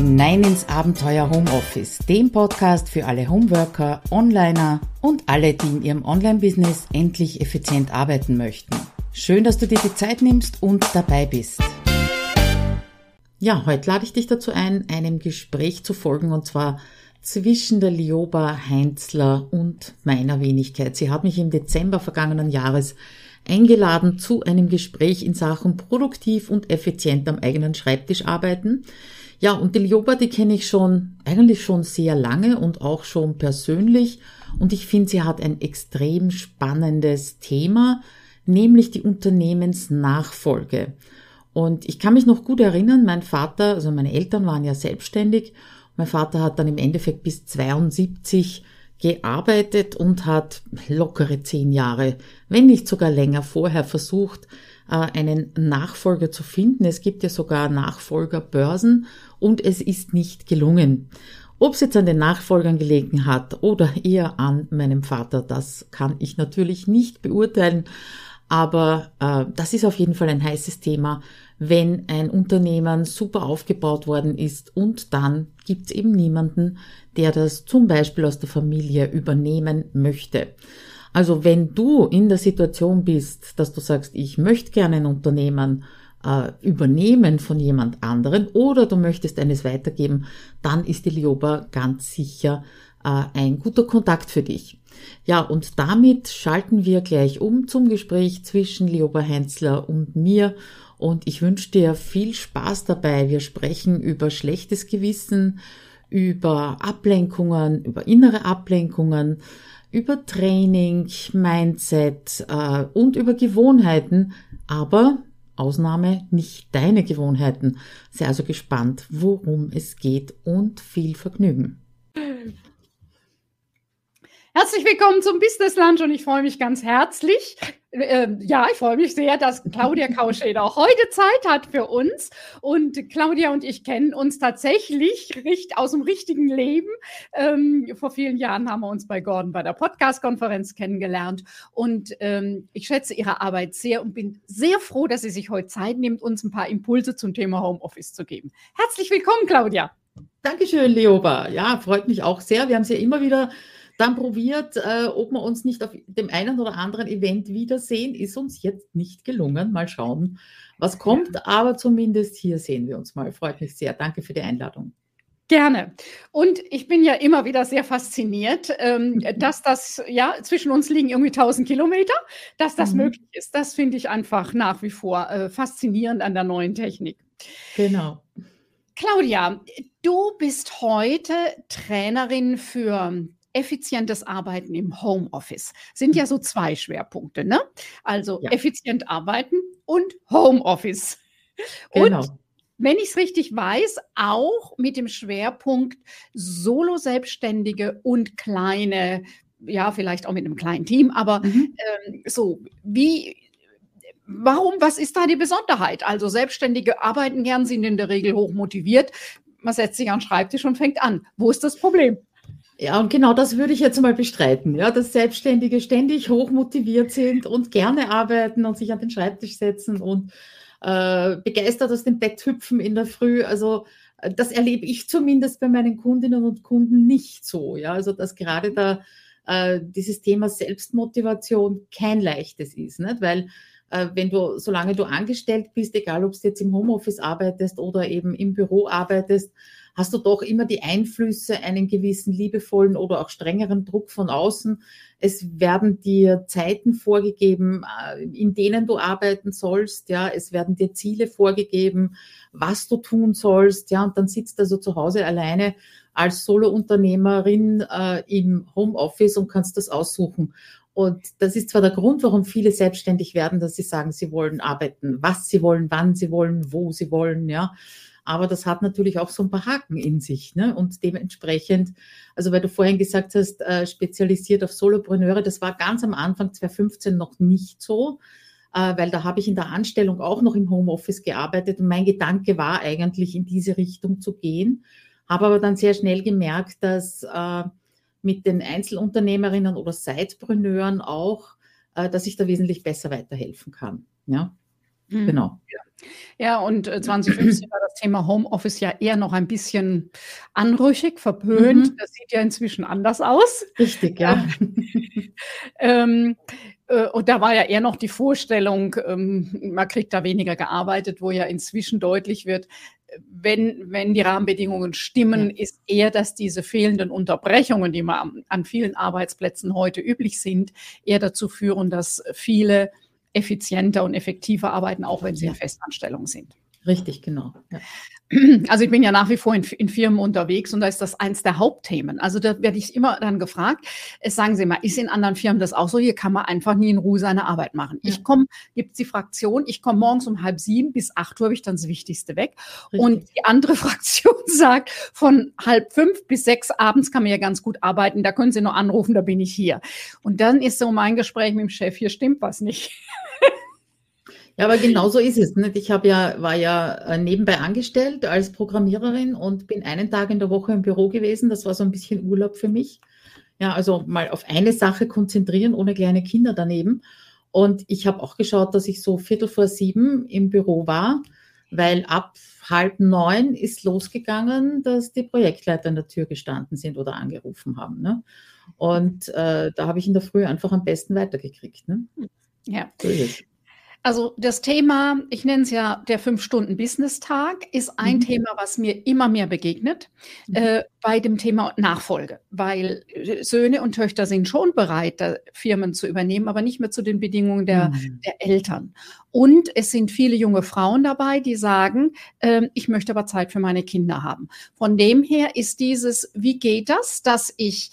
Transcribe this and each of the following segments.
hinein ins Abenteuer Homeoffice, dem Podcast für alle Homeworker, Onliner und alle, die in ihrem Online-Business endlich effizient arbeiten möchten. Schön, dass du dir die Zeit nimmst und dabei bist. Ja, heute lade ich dich dazu ein, einem Gespräch zu folgen und zwar zwischen der Lioba Heinzler und meiner Wenigkeit. Sie hat mich im Dezember vergangenen Jahres eingeladen zu einem Gespräch in Sachen produktiv und effizient am eigenen Schreibtisch arbeiten. Ja, und die Lioba, die kenne ich schon, eigentlich schon sehr lange und auch schon persönlich. Und ich finde, sie hat ein extrem spannendes Thema, nämlich die Unternehmensnachfolge. Und ich kann mich noch gut erinnern, mein Vater, also meine Eltern waren ja selbstständig. Mein Vater hat dann im Endeffekt bis 72 gearbeitet und hat lockere zehn Jahre, wenn nicht sogar länger vorher versucht, äh, einen Nachfolger zu finden. Es gibt ja sogar Nachfolgerbörsen und es ist nicht gelungen. Ob es jetzt an den Nachfolgern gelegen hat oder eher an meinem Vater, das kann ich natürlich nicht beurteilen. Aber äh, das ist auf jeden Fall ein heißes Thema, wenn ein Unternehmen super aufgebaut worden ist und dann gibt es eben niemanden, der das zum Beispiel aus der Familie übernehmen möchte. Also wenn du in der Situation bist, dass du sagst, ich möchte gerne ein Unternehmen äh, übernehmen von jemand anderen oder du möchtest eines weitergeben, dann ist die Lioba ganz sicher äh, ein guter Kontakt für dich. Ja, und damit schalten wir gleich um zum Gespräch zwischen Lioba Heinzler und mir. Und ich wünsche dir viel Spaß dabei. Wir sprechen über schlechtes Gewissen, über Ablenkungen, über innere Ablenkungen, über Training, Mindset äh, und über Gewohnheiten, aber Ausnahme nicht deine Gewohnheiten. Sei also gespannt, worum es geht und viel Vergnügen. Herzlich willkommen zum Business Lunch und ich freue mich ganz herzlich. Äh, ja, ich freue mich sehr, dass Claudia Kauscheder heute Zeit hat für uns. Und Claudia und ich kennen uns tatsächlich richt, aus dem richtigen Leben. Ähm, vor vielen Jahren haben wir uns bei Gordon bei der Podcast-Konferenz kennengelernt. Und ähm, ich schätze ihre Arbeit sehr und bin sehr froh, dass sie sich heute Zeit nimmt, uns ein paar Impulse zum Thema Homeoffice zu geben. Herzlich willkommen, Claudia. Dankeschön, Leoba. Ja, freut mich auch sehr. Wir haben sie ja immer wieder dann probiert, äh, ob wir uns nicht auf dem einen oder anderen Event wiedersehen. Ist uns jetzt nicht gelungen. Mal schauen, was kommt. Aber zumindest hier sehen wir uns mal. Freut mich sehr. Danke für die Einladung. Gerne. Und ich bin ja immer wieder sehr fasziniert, ähm, dass das, ja, zwischen uns liegen irgendwie 1000 Kilometer, dass das mhm. möglich ist. Das finde ich einfach nach wie vor äh, faszinierend an der neuen Technik. Genau. Claudia, du bist heute Trainerin für effizientes Arbeiten im Homeoffice. Sind ja so zwei Schwerpunkte, ne? Also ja. effizient arbeiten und Homeoffice. Genau. Und wenn ich es richtig weiß, auch mit dem Schwerpunkt Solo-Selbstständige und kleine, ja, vielleicht auch mit einem kleinen Team, aber mhm. ähm, so, wie, warum, was ist da die Besonderheit? Also Selbstständige arbeiten gern, sind in der Regel hoch motiviert. Man setzt sich an den Schreibtisch und fängt an. Wo ist das Problem? Ja, und genau das würde ich jetzt mal bestreiten, ja, dass Selbstständige ständig hoch motiviert sind und gerne arbeiten und sich an den Schreibtisch setzen und äh, begeistert aus dem Bett hüpfen in der Früh. Also äh, das erlebe ich zumindest bei meinen Kundinnen und Kunden nicht so. Ja, also dass gerade da äh, dieses Thema Selbstmotivation kein leichtes ist, nicht? weil äh, wenn du, solange du angestellt bist, egal ob du jetzt im Homeoffice arbeitest oder eben im Büro arbeitest, hast du doch immer die Einflüsse, einen gewissen liebevollen oder auch strengeren Druck von außen. Es werden dir Zeiten vorgegeben, äh, in denen du arbeiten sollst. Ja, es werden dir Ziele vorgegeben, was du tun sollst. Ja, und dann sitzt du also zu Hause alleine als Solo-Unternehmerin äh, im Homeoffice und kannst das aussuchen. Und das ist zwar der Grund, warum viele selbstständig werden, dass sie sagen, sie wollen arbeiten, was sie wollen, wann sie wollen, wo sie wollen, ja. Aber das hat natürlich auch so ein paar Haken in sich. Ne? Und dementsprechend, also weil du vorhin gesagt hast, äh, spezialisiert auf Solopreneure, das war ganz am Anfang 2015 noch nicht so, äh, weil da habe ich in der Anstellung auch noch im Homeoffice gearbeitet und mein Gedanke war eigentlich in diese Richtung zu gehen. Habe aber dann sehr schnell gemerkt, dass äh, mit den Einzelunternehmerinnen oder Sidepreneuren auch, äh, dass ich da wesentlich besser weiterhelfen kann. Ja. Mhm. Genau. Ja, und 2015 äh, war das Thema Homeoffice ja eher noch ein bisschen anrüchig, verpönt. Mhm. Das sieht ja inzwischen anders aus. Richtig, ja. ähm, äh, und da war ja eher noch die Vorstellung, ähm, man kriegt da weniger gearbeitet, wo ja inzwischen deutlich wird, wenn, wenn die Rahmenbedingungen stimmen, ja. ist eher, dass diese fehlenden Unterbrechungen, die man an vielen Arbeitsplätzen heute üblich sind, eher dazu führen, dass viele effizienter und effektiver arbeiten, auch wenn sie in Festanstellung sind. Richtig, genau. Ja. Also ich bin ja nach wie vor in, in, Firmen unterwegs und da ist das eins der Hauptthemen. Also da werde ich immer dann gefragt, es sagen Sie mal, ist in anderen Firmen das auch so? Hier kann man einfach nie in Ruhe seine Arbeit machen. Ja. Ich komme, gibt es die Fraktion, ich komme morgens um halb sieben bis acht Uhr habe ich dann das Wichtigste weg. Richtig. Und die andere Fraktion sagt, von halb fünf bis sechs abends kann man ja ganz gut arbeiten, da können Sie nur anrufen, da bin ich hier. Und dann ist so mein Gespräch mit dem Chef, hier stimmt was nicht. Ja, aber genau so ist es. Nicht? Ich habe ja, war ja äh, nebenbei angestellt als Programmiererin und bin einen Tag in der Woche im Büro gewesen. Das war so ein bisschen Urlaub für mich. Ja, also mal auf eine Sache konzentrieren, ohne kleine Kinder daneben. Und ich habe auch geschaut, dass ich so Viertel vor sieben im Büro war, weil ab halb neun ist losgegangen, dass die Projektleiter in der Tür gestanden sind oder angerufen haben. Ne? Und äh, da habe ich in der Früh einfach am besten weitergekriegt. Ne? Ja. So also das Thema, ich nenne es ja der Fünf-Stunden-Business-Tag, ist ein mhm. Thema, was mir immer mehr begegnet mhm. äh, bei dem Thema Nachfolge, weil äh, Söhne und Töchter sind schon bereit, Firmen zu übernehmen, aber nicht mehr zu den Bedingungen der, mhm. der Eltern. Und es sind viele junge Frauen dabei, die sagen, äh, ich möchte aber Zeit für meine Kinder haben. Von dem her ist dieses, wie geht das, dass ich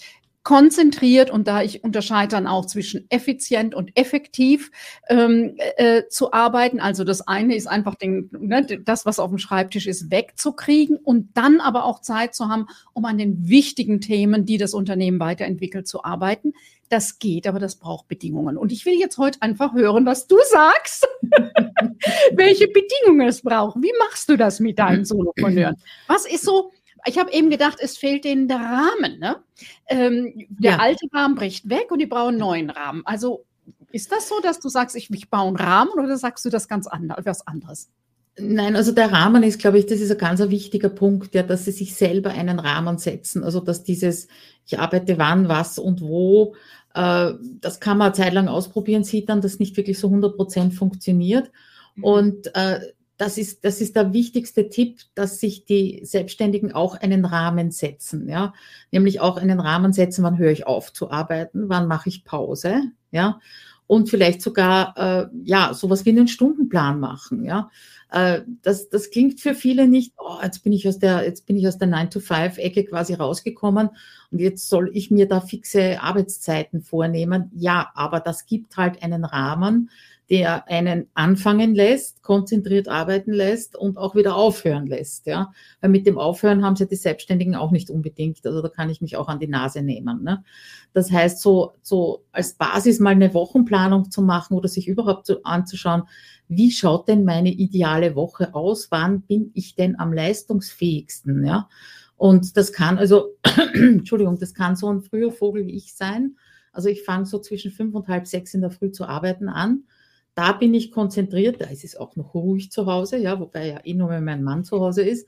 konzentriert und da ich unterscheide dann auch zwischen effizient und effektiv ähm, äh, zu arbeiten. Also das eine ist einfach den, ne, das, was auf dem Schreibtisch ist, wegzukriegen und dann aber auch Zeit zu haben, um an den wichtigen Themen, die das Unternehmen weiterentwickelt, zu arbeiten. Das geht, aber das braucht Bedingungen. Und ich will jetzt heute einfach hören, was du sagst, welche Bedingungen es braucht. Wie machst du das mit deinen Solopreneuren? Was ist so ich habe eben gedacht, es fehlt denen der Rahmen. Ne? Ähm, der ja. alte Rahmen bricht weg und die brauchen einen neuen Rahmen. Also ist das so, dass du sagst, ich, ich baue einen Rahmen oder sagst du das ganz anders, was anderes? Nein, also der Rahmen ist, glaube ich, das ist ein ganz wichtiger Punkt, ja, dass sie sich selber einen Rahmen setzen. Also dass dieses, ich arbeite wann, was und wo, äh, das kann man eine Zeit lang ausprobieren, sieht dann, dass nicht wirklich so 100 Prozent funktioniert. Mhm. Und äh, das ist, das ist der wichtigste Tipp, dass sich die Selbstständigen auch einen Rahmen setzen, ja. Nämlich auch einen Rahmen setzen, wann höre ich auf zu arbeiten, wann mache ich Pause, ja. Und vielleicht sogar, äh, ja, sowas wie einen Stundenplan machen, ja. Äh, das, das klingt für viele nicht, oh, jetzt bin ich aus der, jetzt bin ich aus der 9-to-5-Ecke quasi rausgekommen und jetzt soll ich mir da fixe Arbeitszeiten vornehmen. Ja, aber das gibt halt einen Rahmen, der einen anfangen lässt, konzentriert arbeiten lässt und auch wieder aufhören lässt. Ja? Weil mit dem Aufhören haben sie die Selbstständigen auch nicht unbedingt. Also da kann ich mich auch an die Nase nehmen. Ne? Das heißt, so, so als Basis mal eine Wochenplanung zu machen oder sich überhaupt so anzuschauen, wie schaut denn meine ideale Woche aus? Wann bin ich denn am leistungsfähigsten? Ja? Und das kann also, Entschuldigung, das kann so ein früher Vogel wie ich sein. Also ich fange so zwischen fünf und halb sechs in der Früh zu arbeiten an da bin ich konzentriert, da ist es auch noch ruhig zu Hause, ja, wobei ja eh nur, mein Mann zu Hause ist,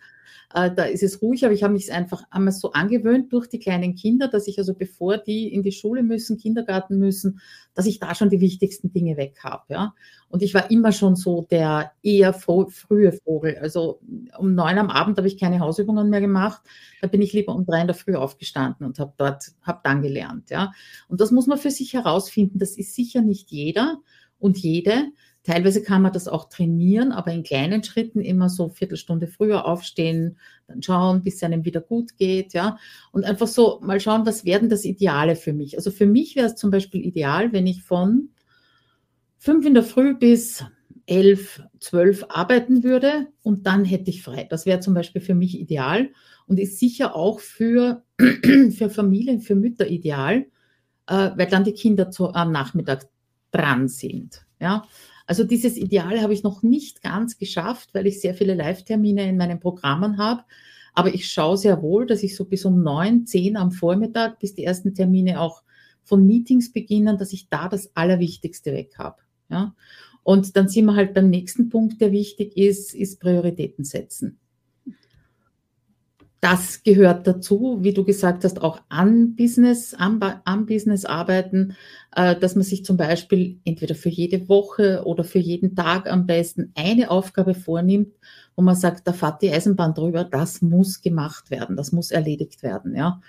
äh, da ist es ruhig, aber ich habe mich einfach einmal so angewöhnt durch die kleinen Kinder, dass ich also bevor die in die Schule müssen, Kindergarten müssen, dass ich da schon die wichtigsten Dinge weg habe, ja. Und ich war immer schon so der eher frühe Vogel. Also um neun am Abend habe ich keine Hausübungen mehr gemacht. Da bin ich lieber um drei in der Früh aufgestanden und habe dort, habe dann gelernt, ja. Und das muss man für sich herausfinden. Das ist sicher nicht jeder und jede. Teilweise kann man das auch trainieren, aber in kleinen Schritten immer so Viertelstunde früher aufstehen, dann schauen, bis es einem wieder gut geht, ja. Und einfach so mal schauen, was werden das Ideale für mich? Also für mich wäre es zum Beispiel ideal, wenn ich von fünf in der Früh bis elf, zwölf arbeiten würde und dann hätte ich frei. Das wäre zum Beispiel für mich ideal und ist sicher auch für, für Familien, für Mütter ideal, äh, weil dann die Kinder zu, am Nachmittag dran sind. Ja, also dieses Ideal habe ich noch nicht ganz geschafft, weil ich sehr viele Live-Termine in meinen Programmen habe. Aber ich schaue sehr wohl, dass ich so bis um neun, zehn am Vormittag, bis die ersten Termine auch von Meetings beginnen, dass ich da das Allerwichtigste weg habe. Ja? Und dann sind wir halt beim nächsten Punkt, der wichtig ist, ist Prioritäten setzen. Das gehört dazu, wie du gesagt hast, auch an Business, am, am Business arbeiten, äh, dass man sich zum Beispiel entweder für jede Woche oder für jeden Tag am besten eine Aufgabe vornimmt, wo man sagt, da fährt die Eisenbahn drüber, das muss gemacht werden, das muss erledigt werden, ja.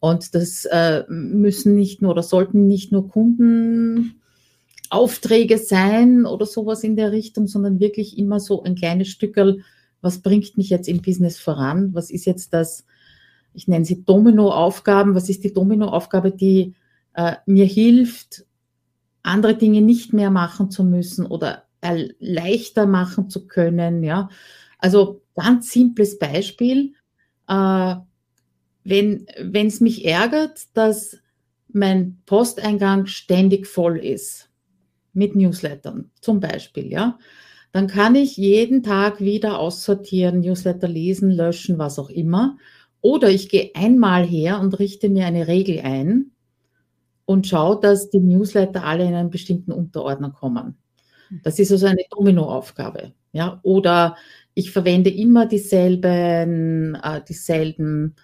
Und das äh, müssen nicht nur oder sollten nicht nur Kundenaufträge sein oder sowas in der Richtung, sondern wirklich immer so ein kleines Stückel was bringt mich jetzt im Business voran? Was ist jetzt das, ich nenne sie Domino-Aufgaben, was ist die Domino-Aufgabe, die äh, mir hilft, andere Dinge nicht mehr machen zu müssen oder leichter machen zu können, ja. Also ganz simples Beispiel, äh, wenn es mich ärgert, dass mein Posteingang ständig voll ist mit Newslettern zum Beispiel, ja, dann kann ich jeden Tag wieder aussortieren, Newsletter lesen, löschen, was auch immer. Oder ich gehe einmal her und richte mir eine Regel ein und schaue, dass die Newsletter alle in einen bestimmten Unterordner kommen. Das ist also eine Dominoaufgabe. Ja? Oder ich verwende immer dieselben, äh, dieselben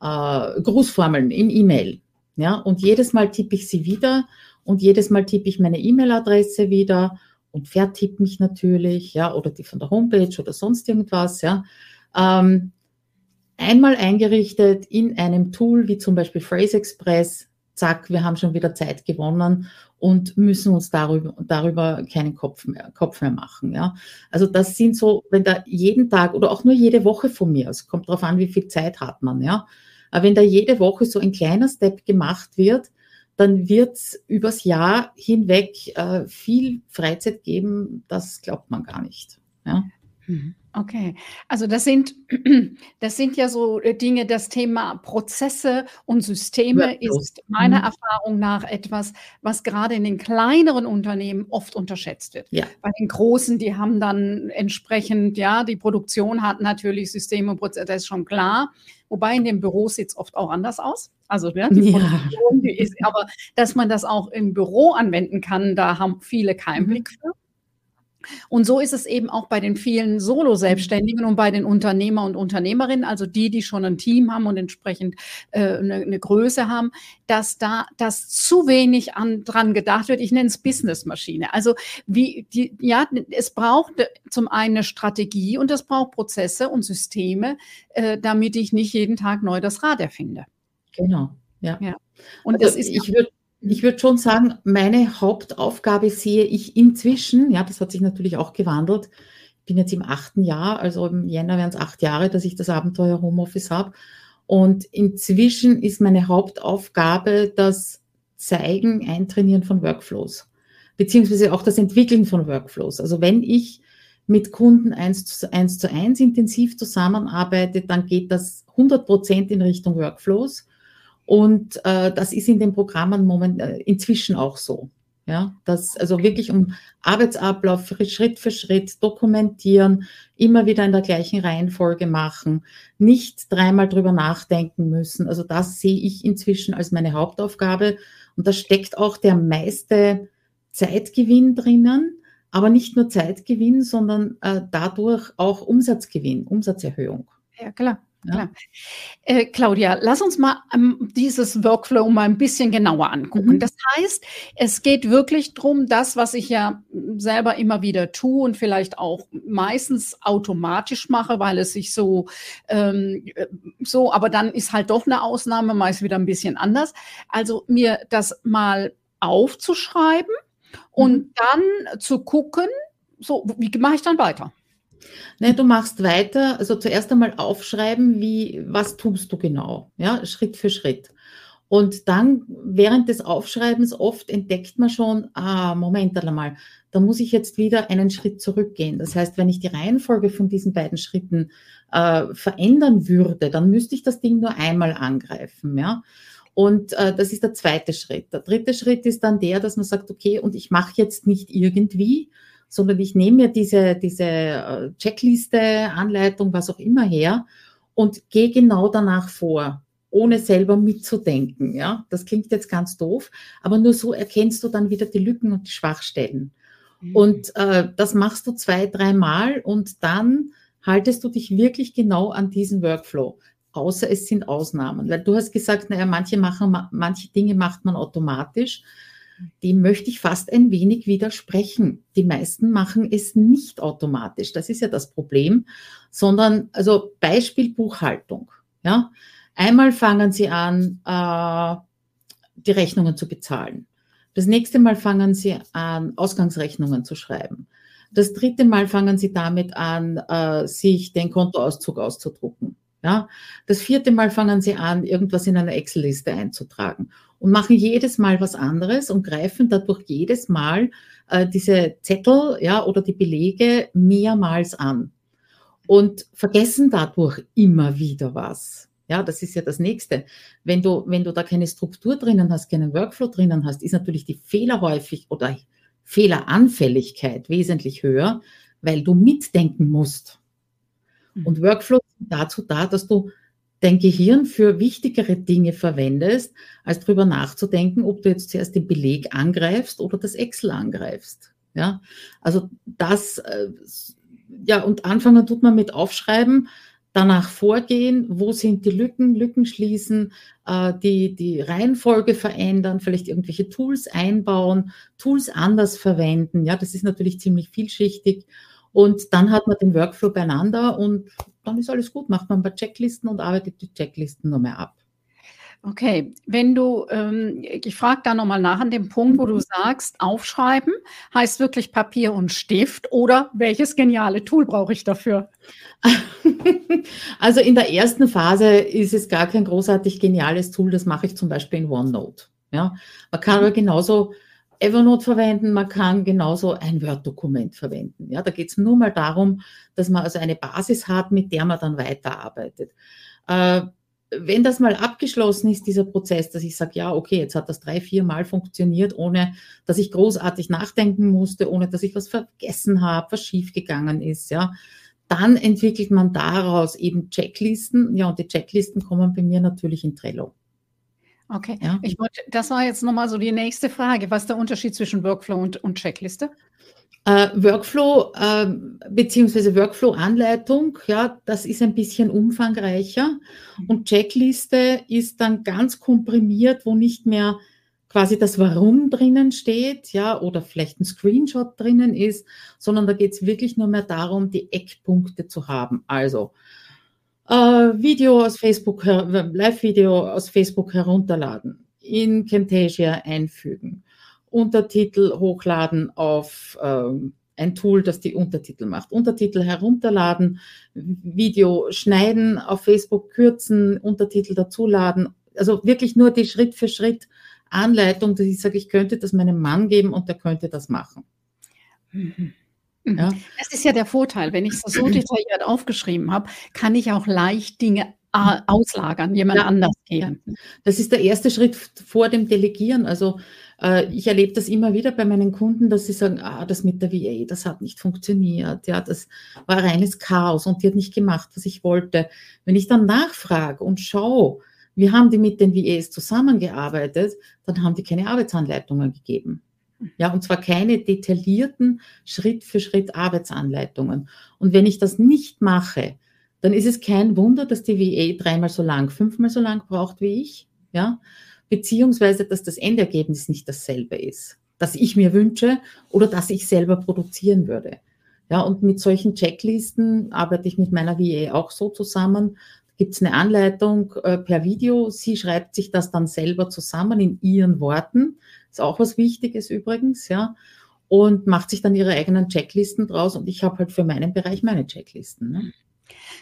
äh, Grußformeln im E-Mail. Ja? Und jedes Mal tippe ich sie wieder und jedes Mal tippe ich meine E-Mail-Adresse wieder und vertippt mich natürlich, ja, oder die von der Homepage oder sonst irgendwas, ja. Ähm, einmal eingerichtet in einem Tool wie zum Beispiel Phrase Express, zack, wir haben schon wieder Zeit gewonnen und müssen uns darüber, darüber keinen Kopf mehr, Kopf mehr machen. Ja. Also das sind so, wenn da jeden Tag oder auch nur jede Woche von mir, also kommt darauf an, wie viel Zeit hat man, ja. Aber wenn da jede Woche so ein kleiner Step gemacht wird, dann wird es übers Jahr hinweg äh, viel Freizeit geben, das glaubt man gar nicht. Ja? Mhm. Okay, also das sind, das sind ja so äh, Dinge, das Thema Prozesse und Systeme ja, ist meiner mhm. Erfahrung nach etwas, was gerade in den kleineren Unternehmen oft unterschätzt wird. Ja. Bei den großen, die haben dann entsprechend, ja, die Produktion hat natürlich Systeme und Prozesse, das ist schon klar. Wobei in dem Büro sieht es oft auch anders aus. Also ja, die Produktion, die ist, aber dass man das auch im Büro anwenden kann, da haben viele keinen mhm. Blick für. Und so ist es eben auch bei den vielen Solo-Selbstständigen und bei den Unternehmer und Unternehmerinnen, also die, die schon ein Team haben und entsprechend äh, eine, eine, Größe haben, dass da das zu wenig an, dran gedacht wird. Ich nenne es Businessmaschine. Also wie die, ja, es braucht zum einen eine Strategie und es braucht Prozesse und Systeme, äh, damit ich nicht jeden Tag neu das Rad erfinde. Genau, ja. ja. Und also das ist ich würde ich würde schon sagen, meine Hauptaufgabe sehe ich inzwischen, ja, das hat sich natürlich auch gewandelt. Ich bin jetzt im achten Jahr, also im Jänner wären es acht Jahre, dass ich das Abenteuer Homeoffice habe. Und inzwischen ist meine Hauptaufgabe das Zeigen, Eintrainieren von Workflows, beziehungsweise auch das Entwickeln von Workflows. Also wenn ich mit Kunden eins zu eins, zu eins intensiv zusammenarbeite, dann geht das 100 Prozent in Richtung Workflows. Und äh, das ist in den Programmen moment, äh, inzwischen auch so. Ja, das also wirklich um Arbeitsablauf Schritt für Schritt dokumentieren, immer wieder in der gleichen Reihenfolge machen, nicht dreimal drüber nachdenken müssen. Also das sehe ich inzwischen als meine Hauptaufgabe. Und da steckt auch der meiste Zeitgewinn drinnen, aber nicht nur Zeitgewinn, sondern äh, dadurch auch Umsatzgewinn, Umsatzerhöhung. Ja, klar. Ja. Äh, Claudia, lass uns mal ähm, dieses Workflow mal ein bisschen genauer angucken. Mhm. Das heißt, es geht wirklich darum, das, was ich ja selber immer wieder tue und vielleicht auch meistens automatisch mache, weil es sich so, ähm, so, aber dann ist halt doch eine Ausnahme, meist wieder ein bisschen anders. Also mir das mal aufzuschreiben mhm. und dann zu gucken, so, wie mache ich dann weiter? Ne, du machst weiter, also zuerst einmal aufschreiben, wie, was tust du genau, ja, Schritt für Schritt. Und dann während des Aufschreibens oft entdeckt man schon, ah, Moment einmal, da muss ich jetzt wieder einen Schritt zurückgehen. Das heißt, wenn ich die Reihenfolge von diesen beiden Schritten äh, verändern würde, dann müsste ich das Ding nur einmal angreifen, ja. Und äh, das ist der zweite Schritt. Der dritte Schritt ist dann der, dass man sagt, okay, und ich mache jetzt nicht irgendwie, sondern ich nehme mir diese, diese äh, Checkliste, Anleitung, was auch immer her und gehe genau danach vor, ohne selber mitzudenken. Ja, das klingt jetzt ganz doof, aber nur so erkennst du dann wieder die Lücken und die Schwachstellen. Mhm. Und äh, das machst du zwei, dreimal und dann haltest du dich wirklich genau an diesen Workflow. Außer es sind Ausnahmen. Weil du hast gesagt, naja, manche machen, manche Dinge macht man automatisch. Dem möchte ich fast ein wenig widersprechen. Die meisten machen es nicht automatisch. Das ist ja das Problem, sondern, also Beispiel Buchhaltung. Ja, einmal fangen sie an, äh, die Rechnungen zu bezahlen. Das nächste Mal fangen sie an, Ausgangsrechnungen zu schreiben. Das dritte Mal fangen sie damit an, äh, sich den Kontoauszug auszudrucken. Ja, das vierte Mal fangen sie an, irgendwas in eine Excel-Liste einzutragen und machen jedes Mal was anderes und greifen dadurch jedes Mal äh, diese Zettel, ja, oder die Belege mehrmals an und vergessen dadurch immer wieder was. Ja, das ist ja das Nächste. Wenn du, wenn du da keine Struktur drinnen hast, keinen Workflow drinnen hast, ist natürlich die Fehlerhäufig oder Fehleranfälligkeit wesentlich höher, weil du mitdenken musst. Mhm. Und Workflows sind dazu da, dass du dein Gehirn für wichtigere Dinge verwendest, als darüber nachzudenken, ob du jetzt zuerst den Beleg angreifst oder das Excel angreifst. Ja, also das, äh, ja, und anfangen tut man mit Aufschreiben, danach vorgehen, wo sind die Lücken, Lücken schließen, äh, die, die Reihenfolge verändern, vielleicht irgendwelche Tools einbauen, Tools anders verwenden. Ja, das ist natürlich ziemlich vielschichtig. Und dann hat man den Workflow beieinander und dann ist alles gut, macht man ein paar Checklisten und arbeitet die Checklisten nur mehr ab. Okay, wenn du, ähm, ich frage da nochmal nach an dem Punkt, wo du mhm. sagst, aufschreiben, heißt wirklich Papier und Stift oder welches geniale Tool brauche ich dafür? Also in der ersten Phase ist es gar kein großartig geniales Tool, das mache ich zum Beispiel in OneNote. Ja, man kann aber genauso Evernote verwenden, man kann genauso ein Word-Dokument verwenden. Ja, da geht es nur mal darum, dass man also eine Basis hat, mit der man dann weiterarbeitet. Äh, wenn das mal abgeschlossen ist, dieser Prozess, dass ich sage, ja, okay, jetzt hat das drei, vier Mal funktioniert, ohne dass ich großartig nachdenken musste, ohne dass ich was vergessen habe, was schiefgegangen ist, ja, dann entwickelt man daraus eben Checklisten. Ja, und die Checklisten kommen bei mir natürlich in Trello. Okay, ja. ich wollte, das war jetzt nochmal so die nächste Frage. Was ist der Unterschied zwischen Workflow und, und Checkliste? Äh, Workflow äh, beziehungsweise Workflow-Anleitung, ja, das ist ein bisschen umfangreicher. Und Checkliste ist dann ganz komprimiert, wo nicht mehr quasi das Warum drinnen steht, ja, oder vielleicht ein Screenshot drinnen ist, sondern da geht es wirklich nur mehr darum, die Eckpunkte zu haben. Also Video aus Facebook, Live-Video aus Facebook herunterladen, in Camtasia einfügen Untertitel hochladen auf ähm, ein Tool, das die Untertitel macht. Untertitel herunterladen, Video schneiden, auf Facebook kürzen, Untertitel dazuladen. Also wirklich nur die Schritt für Schritt Anleitung, dass ich sage, ich könnte das meinem Mann geben und der könnte das machen. Mhm. Ja. Das ist ja der Vorteil. Wenn ich es so detailliert aufgeschrieben habe, kann ich auch leicht Dinge äh, auslagern, jemand ja. anders geben. Das ist der erste Schritt vor dem Delegieren. Also äh, ich erlebe das immer wieder bei meinen Kunden, dass sie sagen, ah, das mit der VA, das hat nicht funktioniert, ja, das war reines Chaos und die hat nicht gemacht, was ich wollte. Wenn ich dann nachfrage und schaue, wie haben die mit den VAs zusammengearbeitet, dann haben die keine Arbeitsanleitungen gegeben. Ja, und zwar keine detaillierten Schritt für Schritt Arbeitsanleitungen. Und wenn ich das nicht mache, dann ist es kein Wunder, dass die VA dreimal so lang, fünfmal so lang braucht wie ich. Ja, beziehungsweise dass das Endergebnis nicht dasselbe ist, das ich mir wünsche oder das ich selber produzieren würde. Ja, und mit solchen Checklisten arbeite ich mit meiner VA auch so zusammen. Gibt es eine Anleitung äh, per Video. Sie schreibt sich das dann selber zusammen in ihren Worten. Ist auch was Wichtiges übrigens, ja. Und macht sich dann ihre eigenen Checklisten draus. Und ich habe halt für meinen Bereich meine Checklisten. Ne?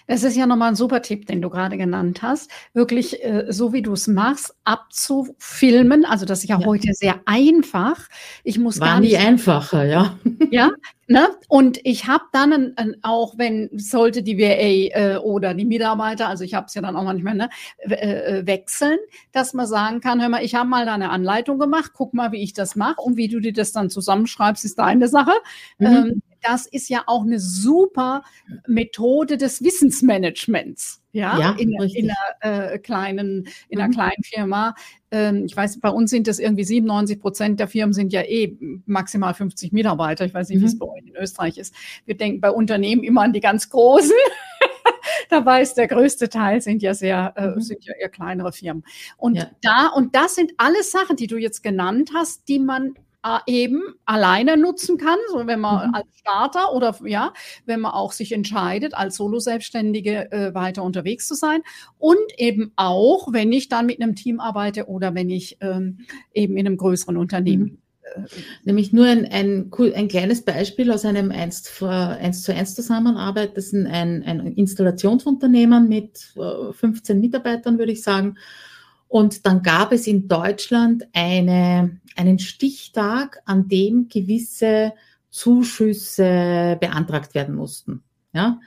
Das ist ja nochmal ein super Tipp, den du gerade genannt hast. Wirklich, äh, so wie du es machst, abzufilmen. Also das ist ja, ja, heute sehr einfach. Ich muss War gar nicht. nie einfacher, ja. Ja, ne? Und ich habe dann ein, ein, auch, wenn sollte die VA äh, oder die Mitarbeiter, also ich habe es ja dann auch manchmal, ne, äh, äh, wechseln, dass man sagen kann, hör mal, ich habe mal da eine Anleitung gemacht, guck mal, wie ich das mache und wie du dir das dann zusammenschreibst, ist deine Sache. Mhm. Ähm, das ist ja auch eine super Methode des Wissensmanagements. Ja, Ja, in, in einer äh, kleinen, in einer Mhm. kleinen Firma. Ähm, ich weiß, bei uns sind das irgendwie 97 Prozent der Firmen sind ja eh maximal 50 Mitarbeiter. Ich weiß nicht, wie es Mhm. bei euch in Österreich ist. Wir denken bei Unternehmen immer an die ganz großen. Dabei ist der größte Teil sind ja sehr, äh, Mhm. sind ja eher kleinere Firmen. Und Ja. da, und das sind alles Sachen, die du jetzt genannt hast, die man eben alleine nutzen kann, so wenn man Mhm. als Starter oder ja, wenn man auch sich entscheidet, als Solo-Selbstständige äh, weiter unterwegs zu sein. Und eben auch, wenn ich dann mit einem Team arbeite oder wenn ich ähm, eben in einem größeren Unternehmen. Mhm. Nämlich nur ein, ein, ein kleines Beispiel aus einem 1 zu 1, zu 1 Zusammenarbeit. Das ist ein, ein Installationsunternehmen mit äh, 15 Mitarbeitern, würde ich sagen. Und dann gab es in Deutschland eine, einen Stichtag, an dem gewisse Zuschüsse beantragt werden mussten. Ja?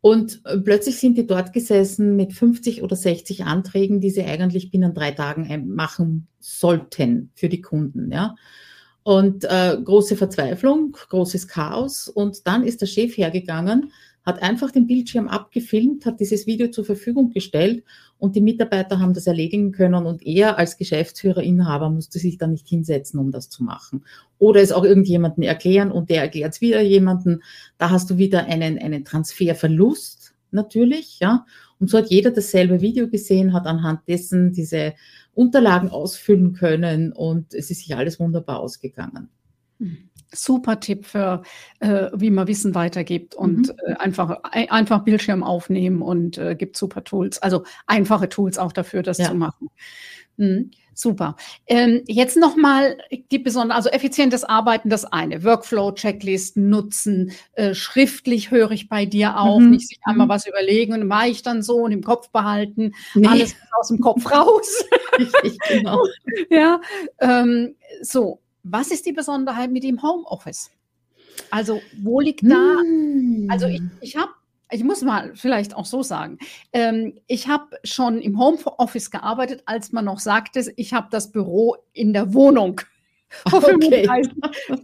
Und äh, plötzlich sind die dort gesessen mit 50 oder 60 Anträgen, die sie eigentlich binnen drei Tagen ein- machen sollten für die Kunden. Ja? Und äh, große Verzweiflung, großes Chaos. Und dann ist der Chef hergegangen, hat einfach den Bildschirm abgefilmt, hat dieses Video zur Verfügung gestellt und die Mitarbeiter haben das erledigen können und er als Geschäftsführer, Inhaber musste sich da nicht hinsetzen, um das zu machen. Oder es auch irgendjemanden erklären und der erklärt es wieder jemanden. Da hast du wieder einen, einen Transferverlust natürlich, ja. Und so hat jeder dasselbe Video gesehen, hat anhand dessen diese Unterlagen ausfüllen können und es ist sich alles wunderbar ausgegangen. Super Tipp für, äh, wie man Wissen weitergibt und Mhm. äh, einfach, ein, einfach Bildschirm aufnehmen und äh, gibt super Tools, also einfache Tools auch dafür, das Ja. zu machen. Mhm, super. Ähm, jetzt nochmal die besondere, also effizientes Arbeiten, das eine, Workflow-Checklisten nutzen, äh, schriftlich höre ich bei dir auch, Mhm. nicht sich einmal Mhm. was überlegen und mache ich dann so und im Kopf behalten, Nee, alles aus dem Kopf raus. richtig, genau. Ja, ähm, so. Was ist die Besonderheit mit dem Homeoffice? Also, wo liegt da? Also, ich, Hm. ich habe, ich muss mal vielleicht auch so sagen, ähm, ich habe schon im Homeoffice gearbeitet, als man noch sagte, ich habe das Büro in der Wohnung. Vor, Okay. 35,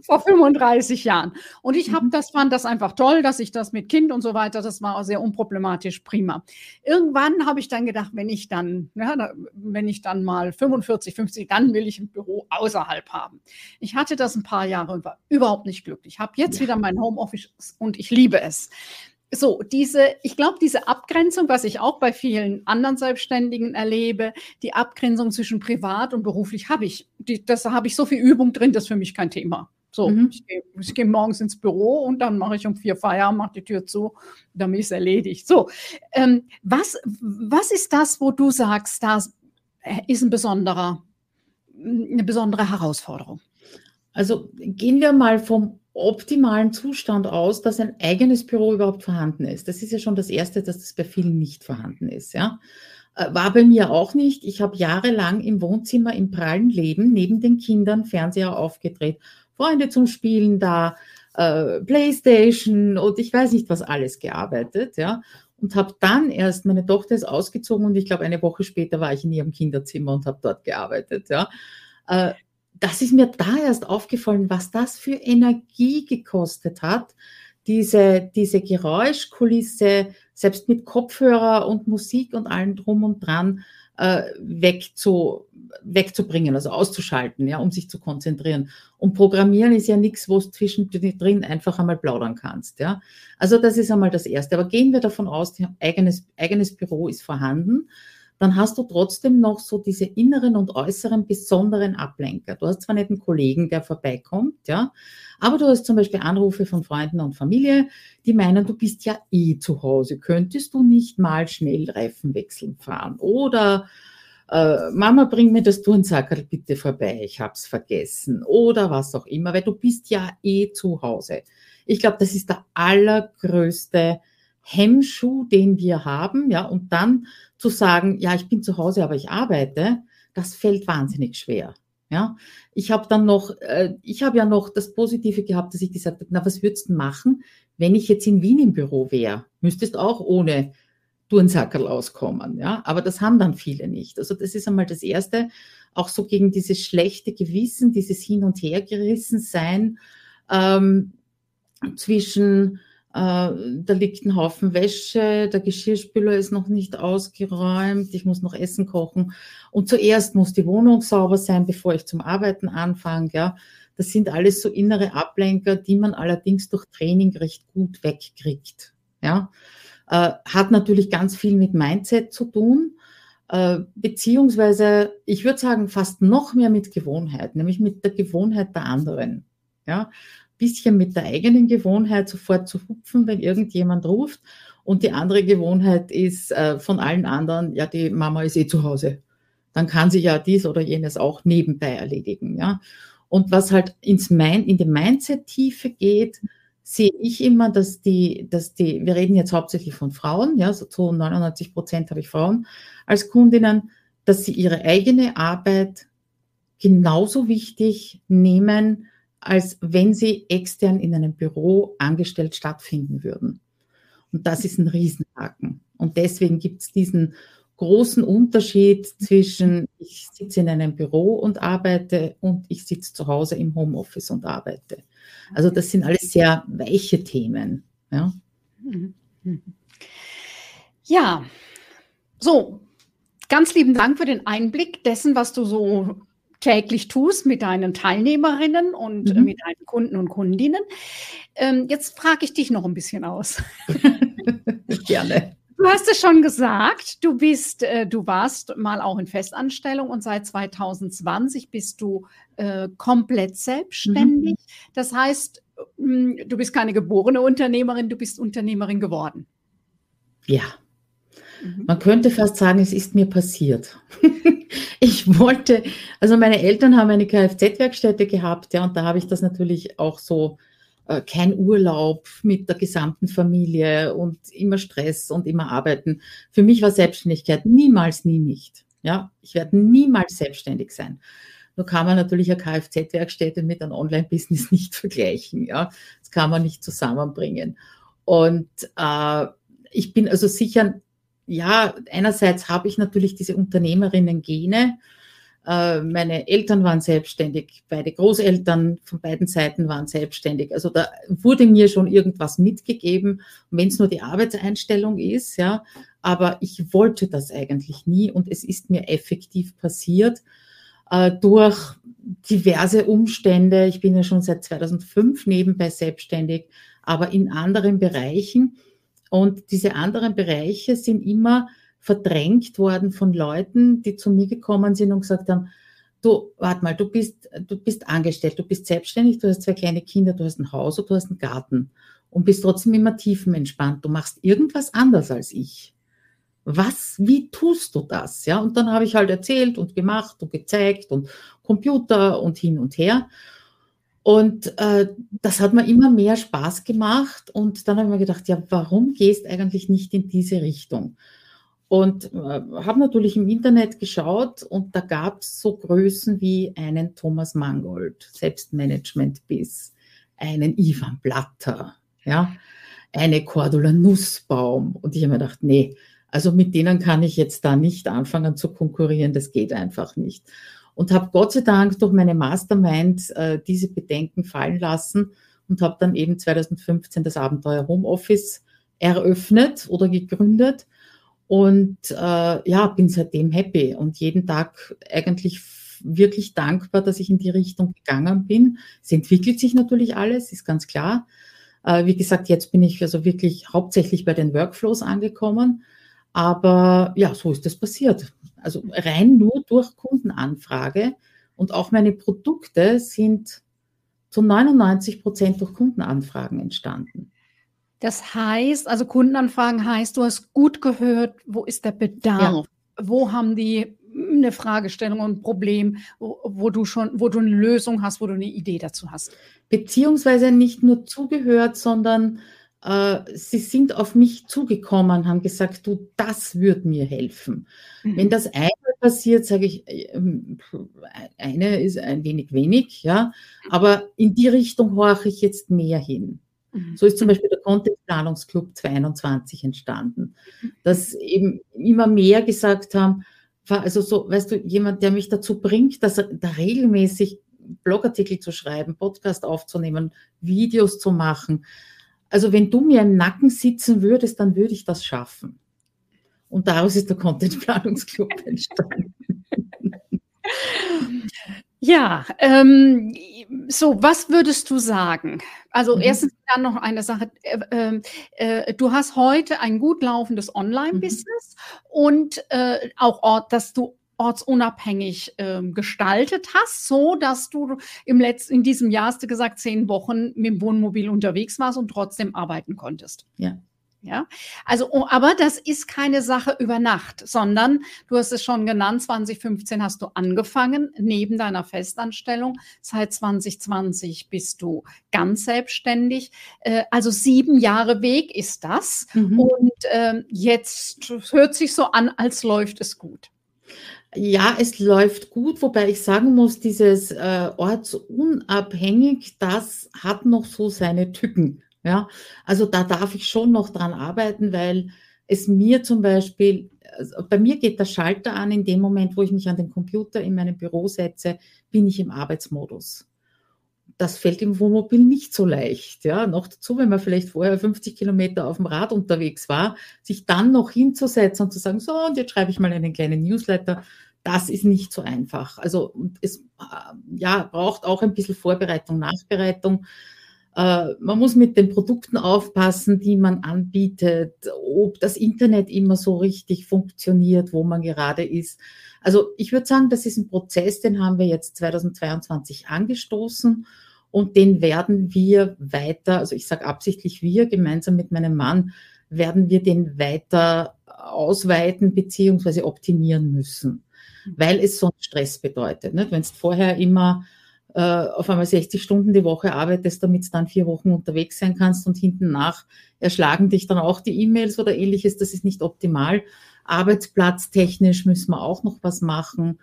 vor 35 Jahren. Und ich habe Mhm. das, fand das einfach toll, dass ich das mit Kind und so weiter, das war auch sehr unproblematisch, prima. Irgendwann habe ich dann gedacht, wenn ich dann, ja, da, wenn ich dann mal 45, 50, dann will ich ein Büro außerhalb haben. Ich hatte das ein paar Jahre und war überhaupt nicht glücklich. Habe jetzt wieder mein Homeoffice und ich liebe es. So, diese, ich glaube, diese Abgrenzung, was ich auch bei vielen anderen Selbstständigen erlebe, die Abgrenzung zwischen privat und beruflich habe ich. Die, das habe ich so viel Übung drin, das ist für mich kein Thema. So, Mhm. ich gehe ich morgens ins Büro und dann mache ich um vier Feierabend, mache die Tür zu, damit ist es erledigt. So, ähm, was, was ist das, wo du sagst, das ist ein besonderer, eine besondere Herausforderung? Also gehen wir mal vom optimalen Zustand aus, dass ein eigenes Büro überhaupt vorhanden ist. Das ist ja schon das Erste, dass das bei vielen nicht vorhanden ist. Ja? Äh, War bei mir auch nicht. Ich habe jahrelang im Wohnzimmer im prallen Leben neben den Kindern Fernseher aufgedreht, Freunde zum Spielen da, äh, Playstation und ich weiß nicht was alles gearbeitet. Ja? Und habe dann erst, meine Tochter ist ausgezogen und ich glaube, eine Woche später war ich in ihrem Kinderzimmer und habe dort gearbeitet. Ja? Äh, das ist mir da erst aufgefallen, was das für Energie gekostet hat, diese, diese Geräuschkulisse, selbst mit Kopfhörer und Musik und allem drum und dran, äh, wegzu, wegzubringen, also auszuschalten, ja, um sich zu konzentrieren. Und Programmieren ist ja nichts, wo du zwischendrin einfach einmal plaudern kannst. Ja. Also das ist einmal das Erste. Aber gehen wir davon aus, eigenes, eigenes Büro ist vorhanden dann hast du trotzdem noch so diese inneren und äußeren besonderen Ablenker. Du hast zwar nicht einen Kollegen, der vorbeikommt, ja, aber du hast zum Beispiel Anrufe von Freunden und Familie, die meinen, du bist ja eh zu Hause. Könntest du nicht mal schnell Reifen wechseln fahren? Oder äh, Mama, bring mir das Turnsackerl bitte vorbei, ich hab's vergessen. Oder was auch immer, weil du bist ja eh zu Hause. Ich glaube, das ist der allergrößte Hemmschuh, den wir haben, ja, und dann zu sagen, ja, ich bin zu Hause, aber ich arbeite, das fällt wahnsinnig schwer. Ja, ich habe dann noch, äh, ich habe ja noch das Positive gehabt, dass ich gesagt habe, na, was würdest du machen, wenn ich jetzt in Wien im Büro wäre? Müsstest auch ohne Turnsackerl auskommen, ja, aber das haben dann viele nicht. Also das ist einmal das Erste, auch so gegen dieses schlechte Gewissen, dieses Hin- und Hergerissen sein, ähm, zwischen da liegt ein Haufen Wäsche, der Geschirrspüler ist noch nicht ausgeräumt, ich muss noch Essen kochen. Und zuerst muss die Wohnung sauber sein, bevor ich zum Arbeiten anfange. Ja. Das sind alles so innere Ablenker, die man allerdings durch Training recht gut wegkriegt. Ja. Äh, hat natürlich ganz viel mit Mindset zu tun, äh, beziehungsweise ich würde sagen fast noch mehr mit Gewohnheit, nämlich mit der Gewohnheit der anderen. Ja bisschen mit der eigenen Gewohnheit sofort zu hupfen, wenn irgendjemand ruft. Und die andere Gewohnheit ist äh, von allen anderen, ja, die Mama ist eh zu Hause. Dann kann sie ja dies oder jenes auch nebenbei erledigen, ja. Und was halt ins Mind, in die Mindset-Tiefe geht, sehe ich immer, dass die, dass die, wir reden jetzt hauptsächlich von Frauen, ja, so zu 99 Prozent habe ich Frauen als Kundinnen, dass sie ihre eigene Arbeit genauso wichtig nehmen als wenn sie extern in einem Büro angestellt stattfinden würden. Und das ist ein Riesenhaken. Und deswegen gibt es diesen großen Unterschied zwischen, ich sitze in einem Büro und arbeite und ich sitze zu Hause im Homeoffice und arbeite. Also das sind alles sehr weiche Themen. Ja, ja. so, ganz lieben Dank für den Einblick dessen, was du so täglich tust mit deinen Teilnehmerinnen und mhm. mit deinen Kunden und Kundinnen. Ähm, jetzt frage ich dich noch ein bisschen aus. Gerne. Du hast es schon gesagt, du bist, äh, du warst mal auch in Festanstellung und seit 2020 bist du äh, komplett selbstständig. Mhm. Das heißt, mm, du bist keine geborene Unternehmerin, du bist Unternehmerin geworden. Ja. Mhm. Man könnte fast sagen, es ist mir passiert. ich wollte, also meine Eltern haben eine Kfz-Werkstätte gehabt, ja, und da habe ich das natürlich auch so, äh, kein Urlaub mit der gesamten Familie und immer Stress und immer arbeiten. Für mich war Selbstständigkeit niemals, nie nicht. Ja, ich werde niemals selbstständig sein. Nur kann man natürlich eine Kfz-Werkstätte mit einem Online-Business nicht vergleichen. Ja, das kann man nicht zusammenbringen. Und äh, ich bin also sicher ja, einerseits habe ich natürlich diese Unternehmerinnen-Gene. Äh, meine Eltern waren selbstständig, beide Großeltern von beiden Seiten waren selbstständig. Also da wurde mir schon irgendwas mitgegeben, wenn es nur die Arbeitseinstellung ist, ja. Aber ich wollte das eigentlich nie und es ist mir effektiv passiert äh, durch diverse Umstände. Ich bin ja schon seit 2005 nebenbei selbstständig, aber in anderen Bereichen. Und diese anderen Bereiche sind immer verdrängt worden von Leuten, die zu mir gekommen sind und gesagt haben, du, warte mal, du bist, du bist angestellt, du bist selbstständig, du hast zwei kleine Kinder, du hast ein Haus und du hast einen Garten und bist trotzdem immer tiefenentspannt. Du machst irgendwas anders als ich. Was, wie tust du das? Ja, und dann habe ich halt erzählt und gemacht und gezeigt und Computer und hin und her. Und äh, das hat mir immer mehr Spaß gemacht. Und dann habe ich mir gedacht, ja, warum gehst eigentlich nicht in diese Richtung? Und äh, habe natürlich im Internet geschaut und da gab es so Größen wie einen Thomas Mangold, Selbstmanagement bis, einen Ivan Blatter, ja, eine Cordula Nussbaum. Und ich habe mir gedacht, nee, also mit denen kann ich jetzt da nicht anfangen zu konkurrieren, das geht einfach nicht und habe Gott sei Dank durch meine Mastermind äh, diese Bedenken fallen lassen und habe dann eben 2015 das Abenteuer Homeoffice eröffnet oder gegründet und äh, ja, bin seitdem happy und jeden Tag eigentlich wirklich dankbar, dass ich in die Richtung gegangen bin. Es entwickelt sich natürlich alles, ist ganz klar. Äh, wie gesagt, jetzt bin ich also wirklich hauptsächlich bei den Workflows angekommen aber ja, so ist das passiert. Also rein nur durch Kundenanfrage. Und auch meine Produkte sind zu 99 Prozent durch Kundenanfragen entstanden. Das heißt, also Kundenanfragen heißt, du hast gut gehört, wo ist der Bedarf? Ja. Wo haben die eine Fragestellung und ein Problem, wo, wo, du schon, wo du eine Lösung hast, wo du eine Idee dazu hast? Beziehungsweise nicht nur zugehört, sondern äh, sie sind auf mich zugekommen, haben gesagt, du, das würde mir helfen. Mhm. Wenn das einmal passiert, sage ich, äh, eine ist ein wenig wenig, ja, aber in die Richtung horche ich jetzt mehr hin. Mhm. So ist zum Beispiel der Content-Planungsclub 22 entstanden, mhm. dass eben immer mehr gesagt haben, also so, weißt du, jemand, der mich dazu bringt, dass er da regelmäßig Blogartikel zu schreiben, Podcast aufzunehmen, Videos zu machen. Also wenn du mir im Nacken sitzen würdest, dann würde ich das schaffen. Und daraus ist der Content Planungsclub entstanden. Ja, ähm, so, was würdest du sagen? Also mhm. erstens dann noch eine Sache. Äh, ähm, äh, du hast heute ein gut laufendes Online-Business mhm. und äh, auch Ort, dass du ortsunabhängig ähm, gestaltet hast, so dass du im letzten, in diesem Jahr hast du gesagt, zehn Wochen mit dem Wohnmobil unterwegs warst und trotzdem arbeiten konntest. Ja. Ja, also, oh, aber das ist keine Sache über Nacht, sondern du hast es schon genannt, 2015 hast du angefangen, neben deiner Festanstellung. Seit 2020 bist du ganz selbstständig. Äh, also sieben Jahre Weg ist das. Mhm. Und äh, jetzt hört sich so an, als läuft es gut. Ja, es läuft gut, wobei ich sagen muss, dieses äh, ortsunabhängig, das hat noch so seine Tücken. Ja, also da darf ich schon noch dran arbeiten, weil es mir zum Beispiel, also bei mir geht der Schalter an in dem Moment, wo ich mich an den Computer in meinem Büro setze, bin ich im Arbeitsmodus. Das fällt im Wohnmobil nicht so leicht. Ja, noch dazu, wenn man vielleicht vorher 50 Kilometer auf dem Rad unterwegs war, sich dann noch hinzusetzen und zu sagen, so, und jetzt schreibe ich mal einen kleinen Newsletter, das ist nicht so einfach. Also es äh, ja, braucht auch ein bisschen Vorbereitung, Nachbereitung. Äh, man muss mit den Produkten aufpassen, die man anbietet, ob das Internet immer so richtig funktioniert, wo man gerade ist. Also ich würde sagen, das ist ein Prozess, den haben wir jetzt 2022 angestoßen und den werden wir weiter, also ich sage absichtlich wir, gemeinsam mit meinem Mann, werden wir den weiter ausweiten beziehungsweise optimieren müssen, weil es sonst Stress bedeutet. Wenn es vorher immer äh, auf einmal 60 Stunden die Woche arbeitest, damit du dann vier Wochen unterwegs sein kannst und hinten nach erschlagen dich dann auch die E-Mails oder ähnliches. Das ist nicht optimal. Arbeitsplatztechnisch müssen wir auch noch was machen.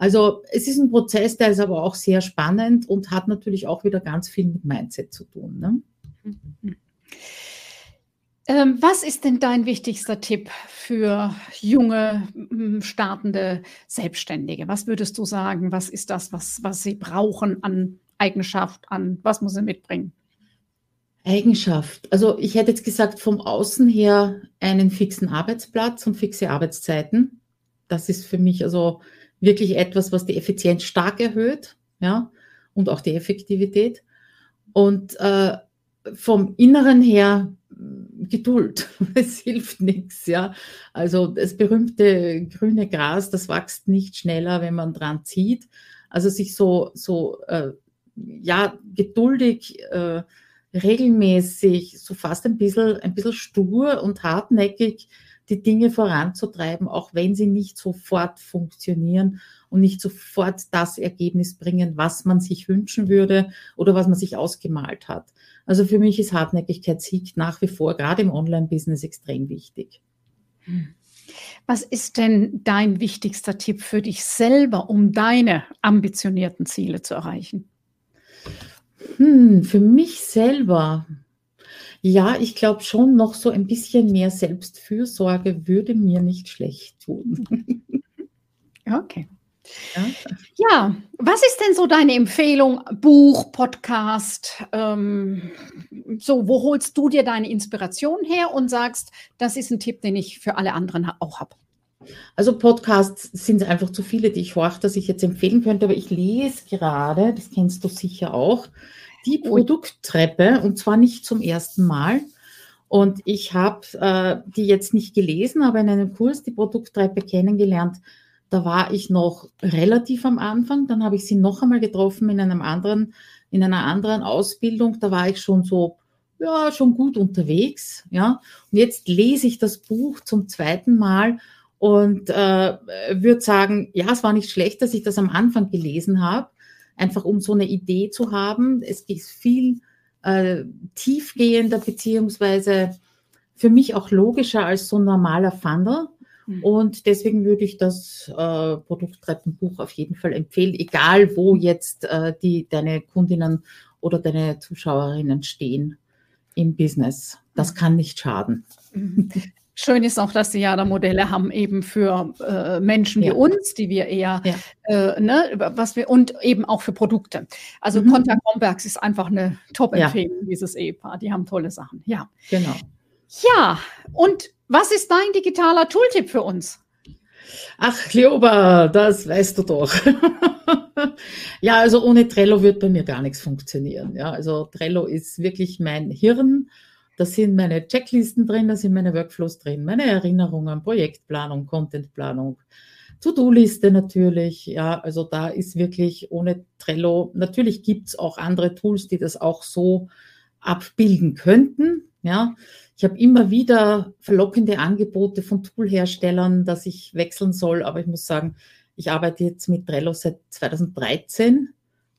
Also es ist ein Prozess, der ist aber auch sehr spannend und hat natürlich auch wieder ganz viel mit Mindset zu tun. Ne? Mhm. Ähm, was ist denn dein wichtigster Tipp für junge, startende Selbstständige? Was würdest du sagen? Was ist das, was, was sie brauchen an Eigenschaft, an was muss sie mitbringen? Eigenschaft. Also ich hätte jetzt gesagt, vom Außen her einen fixen Arbeitsplatz und fixe Arbeitszeiten. Das ist für mich also wirklich etwas, was die Effizienz stark erhöht, ja, und auch die Effektivität. Und äh, vom Inneren her Geduld. Es hilft nichts, ja. Also das berühmte grüne Gras, das wächst nicht schneller, wenn man dran zieht. Also sich so, so äh, ja, geduldig, äh, regelmäßig, so fast ein bisschen, ein bisschen stur und hartnäckig die Dinge voranzutreiben, auch wenn sie nicht sofort funktionieren und nicht sofort das Ergebnis bringen, was man sich wünschen würde oder was man sich ausgemalt hat. Also für mich ist Hartnäckigkeit Sieg nach wie vor, gerade im Online-Business, extrem wichtig. Was ist denn dein wichtigster Tipp für dich selber, um deine ambitionierten Ziele zu erreichen? Hm, für mich selber. Ja, ich glaube schon noch so ein bisschen mehr Selbstfürsorge würde mir nicht schlecht tun. Okay. Ja. ja, was ist denn so deine Empfehlung? Buch, Podcast? Ähm, so, wo holst du dir deine Inspiration her und sagst, das ist ein Tipp, den ich für alle anderen auch habe? Also Podcasts sind einfach zu viele, die ich horche, dass ich jetzt empfehlen könnte, aber ich lese gerade, das kennst du sicher auch, die Produkttreppe und zwar nicht zum ersten Mal. Und ich habe äh, die jetzt nicht gelesen, aber in einem Kurs die Produkttreppe kennengelernt da war ich noch relativ am Anfang. Dann habe ich sie noch einmal getroffen in einem anderen, in einer anderen Ausbildung. Da war ich schon so, ja, schon gut unterwegs. Ja, und jetzt lese ich das Buch zum zweiten Mal und äh, würde sagen, ja, es war nicht schlecht, dass ich das am Anfang gelesen habe, einfach um so eine Idee zu haben. Es ist viel äh, tiefgehender beziehungsweise für mich auch logischer als so ein normaler Funnel. Mhm. Und deswegen würde ich das äh, Produkttreppenbuch auf jeden Fall empfehlen, egal wo jetzt äh, die, deine Kundinnen oder deine Zuschauerinnen stehen im Business. Das mhm. kann nicht schaden. Schön ist auch, dass Sie ja da Modelle haben eben für äh, Menschen ja. wie uns, die wir eher, ja. äh, ne, was wir und eben auch für Produkte. Also mhm. Contact Combergs ist einfach eine Top-Empfehlung, ja. dieses Ehepaar. Die haben tolle Sachen. Ja. Genau. Ja, und was ist dein digitaler Tooltip für uns? Ach, Leoba, das weißt du doch. ja, also ohne Trello wird bei mir gar nichts funktionieren. Ja, also Trello ist wirklich mein Hirn da sind meine Checklisten drin, da sind meine Workflows drin, meine Erinnerungen, Projektplanung, Contentplanung, To-Do-Liste natürlich. Ja, also da ist wirklich ohne Trello, natürlich gibt es auch andere Tools, die das auch so abbilden könnten. Ja, ich habe immer wieder verlockende Angebote von Toolherstellern, dass ich wechseln soll, aber ich muss sagen, ich arbeite jetzt mit Trello seit 2013.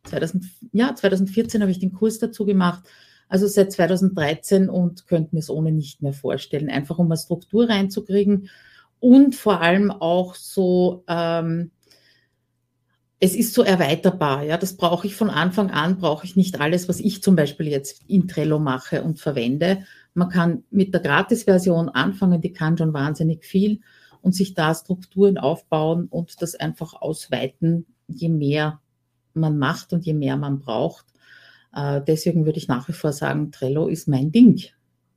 2000, ja, 2014 habe ich den Kurs dazu gemacht also seit 2013 und könnte mir es ohne nicht mehr vorstellen, einfach um eine Struktur reinzukriegen und vor allem auch so, ähm, es ist so erweiterbar. Ja, das brauche ich von Anfang an, brauche ich nicht alles, was ich zum Beispiel jetzt in Trello mache und verwende. Man kann mit der Gratis-Version anfangen, die kann schon wahnsinnig viel und sich da Strukturen aufbauen und das einfach ausweiten, je mehr man macht und je mehr man braucht. Äh, deswegen würde ich nach wie vor sagen, Trello ist mein Ding.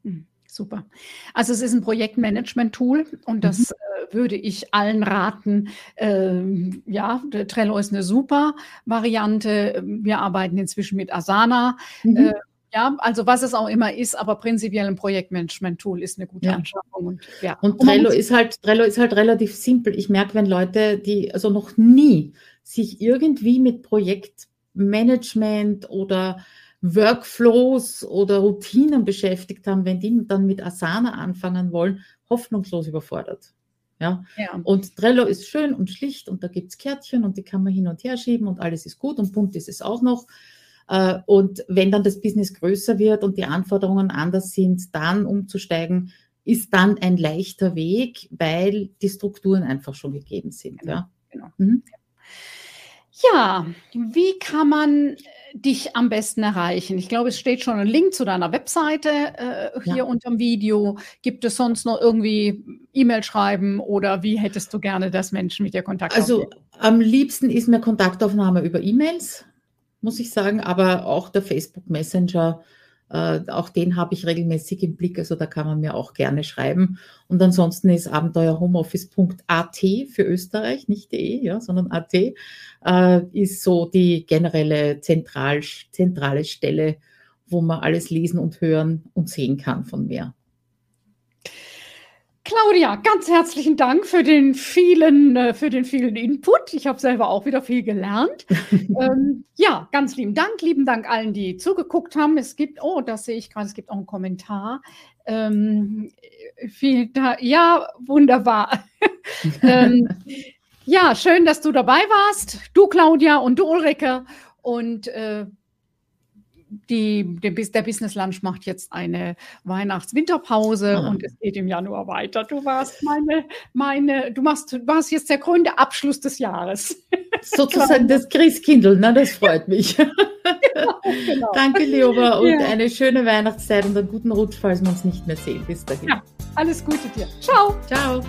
Hm, super. Also es ist ein Projektmanagement-Tool und das mhm. äh, würde ich allen raten. Ähm, ja, Trello ist eine super Variante. Wir arbeiten inzwischen mit Asana. Mhm. Äh, ja, also was es auch immer ist, aber prinzipiell ein Projektmanagement-Tool ist eine gute ja. Anschaffung. Und, ja. und Trello ist halt, Trello ist halt relativ simpel. Ich merke, wenn Leute, die also noch nie sich irgendwie mit Projekt Management oder Workflows oder Routinen beschäftigt haben, wenn die dann mit Asana anfangen wollen, hoffnungslos überfordert. Ja? ja. Und Trello ist schön und schlicht und da gibt es Kärtchen und die kann man hin und her schieben und alles ist gut und bunt ist es auch noch. Äh, und wenn dann das Business größer wird und die Anforderungen anders sind, dann umzusteigen, ist dann ein leichter Weg, weil die Strukturen einfach schon gegeben sind. Genau. Ja? genau. Mhm. Ja, wie kann man äh, dich am besten erreichen? Ich glaube, es steht schon ein Link zu deiner Webseite äh, hier ja. unter dem Video. Gibt es sonst noch irgendwie E-Mail schreiben oder wie hättest du gerne, dass Menschen mit dir Kontakt also, aufnehmen? Also am liebsten ist mir Kontaktaufnahme über E-Mails, muss ich sagen, aber auch der Facebook Messenger äh, auch den habe ich regelmäßig im Blick, also da kann man mir auch gerne schreiben. Und ansonsten ist abenteuerhomeoffice.at für Österreich, nicht de, ja, sondern at, äh, ist so die generelle zentral, zentrale Stelle, wo man alles lesen und hören und sehen kann von mir. Claudia, ganz herzlichen Dank für den vielen, äh, für den vielen Input. Ich habe selber auch wieder viel gelernt. ähm, ja, ganz lieben Dank, lieben Dank allen, die zugeguckt haben. Es gibt, oh, das sehe ich gerade, es gibt auch einen Kommentar. Ähm, viel da, ja, wunderbar. ähm, ja, schön, dass du dabei warst. Du, Claudia, und du, Ulrike. Und äh, die, der, der Business Lunch macht jetzt eine Weihnachts-Winterpause ah. und es geht im Januar weiter. Du warst meine, meine, du machst, du warst jetzt der grüne Abschluss des Jahres. Sozusagen das Christkindl, na, das freut mich. genau, genau. Danke, Leoba, und ja. eine schöne Weihnachtszeit und einen guten Rutsch, falls wir uns nicht mehr sehen. Bis dahin. Ja, alles Gute dir. Ciao. Ciao.